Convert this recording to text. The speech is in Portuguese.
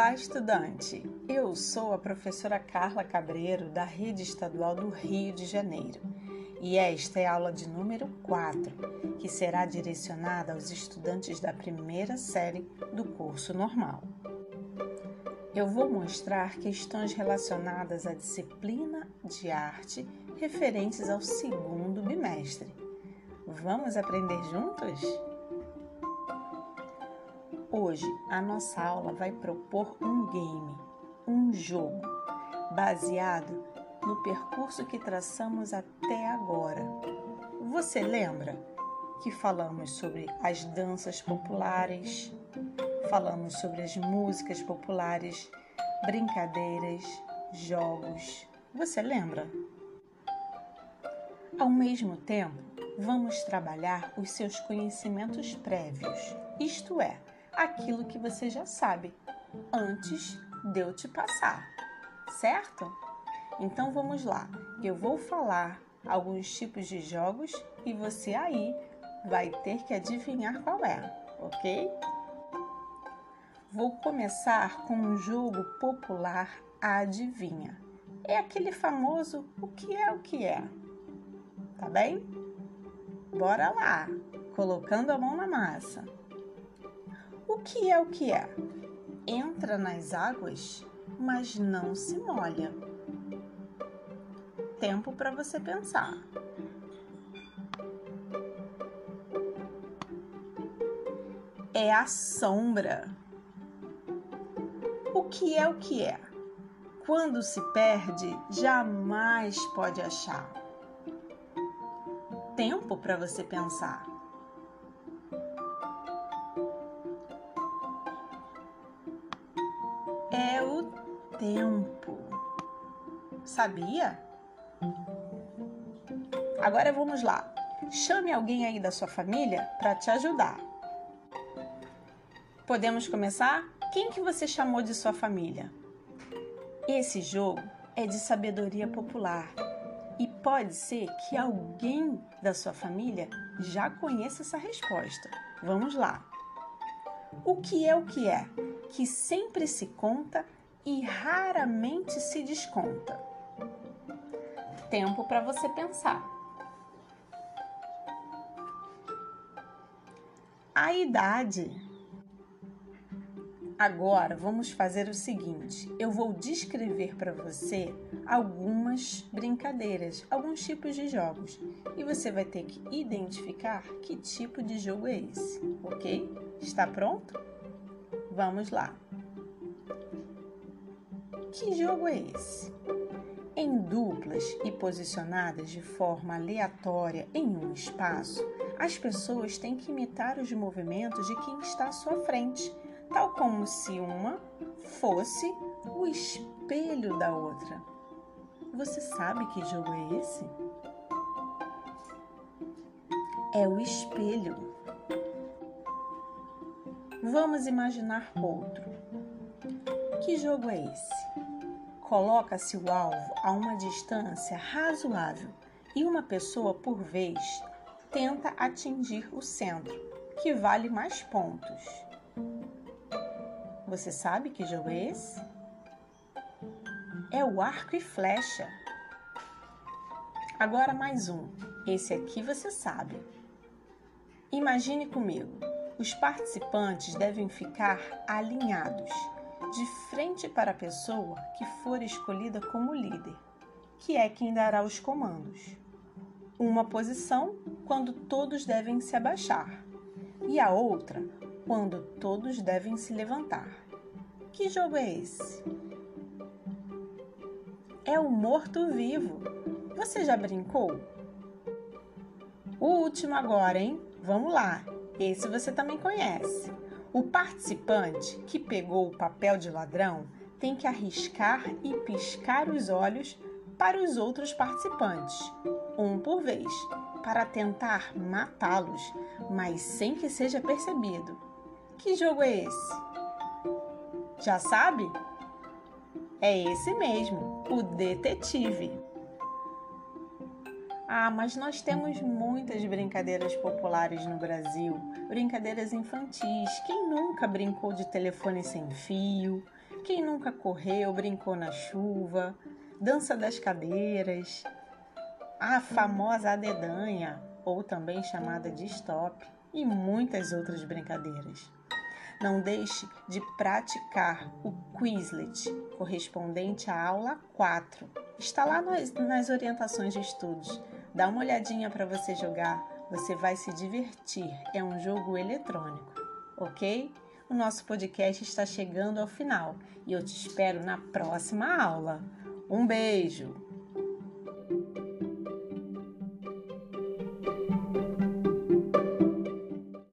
Olá, estudante! Eu sou a professora Carla Cabreiro, da Rede Estadual do Rio de Janeiro, e esta é a aula de número 4, que será direcionada aos estudantes da primeira série do curso normal. Eu vou mostrar questões relacionadas à disciplina de arte referentes ao segundo bimestre. Vamos aprender juntos? Hoje a nossa aula vai propor um game, um jogo, baseado no percurso que traçamos até agora. Você lembra que falamos sobre as danças populares, falamos sobre as músicas populares, brincadeiras, jogos. Você lembra? Ao mesmo tempo, vamos trabalhar os seus conhecimentos prévios, isto é, aquilo que você já sabe antes de eu te passar, certo? Então vamos lá. Eu vou falar alguns tipos de jogos e você aí vai ter que adivinhar qual é, ok? Vou começar com um jogo popular adivinha. É aquele famoso o que é o que é. Tá bem? Bora lá, colocando a mão na massa. O que é o que é? Entra nas águas, mas não se molha. Tempo para você pensar. É a sombra. O que é o que é? Quando se perde, jamais pode achar. Tempo para você pensar. É o tempo. Sabia? Agora vamos lá. Chame alguém aí da sua família para te ajudar. Podemos começar? Quem que você chamou de sua família? Esse jogo é de sabedoria popular e pode ser que alguém da sua família já conheça essa resposta. Vamos lá. O que é o que é? Que sempre se conta e raramente se desconta. Tempo para você pensar. A idade. Agora vamos fazer o seguinte: eu vou descrever para você algumas brincadeiras, alguns tipos de jogos, e você vai ter que identificar que tipo de jogo é esse, ok? Está pronto? Vamos lá. Que jogo é esse? Em duplas e posicionadas de forma aleatória em um espaço, as pessoas têm que imitar os movimentos de quem está à sua frente tal como se uma fosse o espelho da outra. Você sabe que jogo é esse? É o espelho. Vamos imaginar outro. Que jogo é esse? Coloca-se o alvo a uma distância razoável e uma pessoa por vez tenta atingir o centro, que vale mais pontos. Você sabe que jogo é esse? É o arco e flecha. Agora mais um. Esse aqui você sabe. Imagine comigo. Os participantes devem ficar alinhados, de frente para a pessoa que for escolhida como líder, que é quem dará os comandos. Uma posição quando todos devem se abaixar, e a outra quando todos devem se levantar. Que jogo é esse? É o morto-vivo. Você já brincou? O último agora, hein? Vamos lá. Esse você também conhece. O participante que pegou o papel de ladrão tem que arriscar e piscar os olhos para os outros participantes, um por vez, para tentar matá-los, mas sem que seja percebido. Que jogo é esse? Já sabe? É esse mesmo, o detetive. Ah, mas nós temos muitas brincadeiras populares no Brasil, brincadeiras infantis. Quem nunca brincou de telefone sem fio, Quem nunca correu, brincou na chuva, dança das cadeiras, a famosa adedanha, ou também chamada de stop, e muitas outras brincadeiras. Não deixe de praticar o Quizlet, correspondente à aula 4. Está lá nas, nas orientações de estudos. Dá uma olhadinha para você jogar, você vai se divertir. É um jogo eletrônico, ok? O nosso podcast está chegando ao final e eu te espero na próxima aula. Um beijo!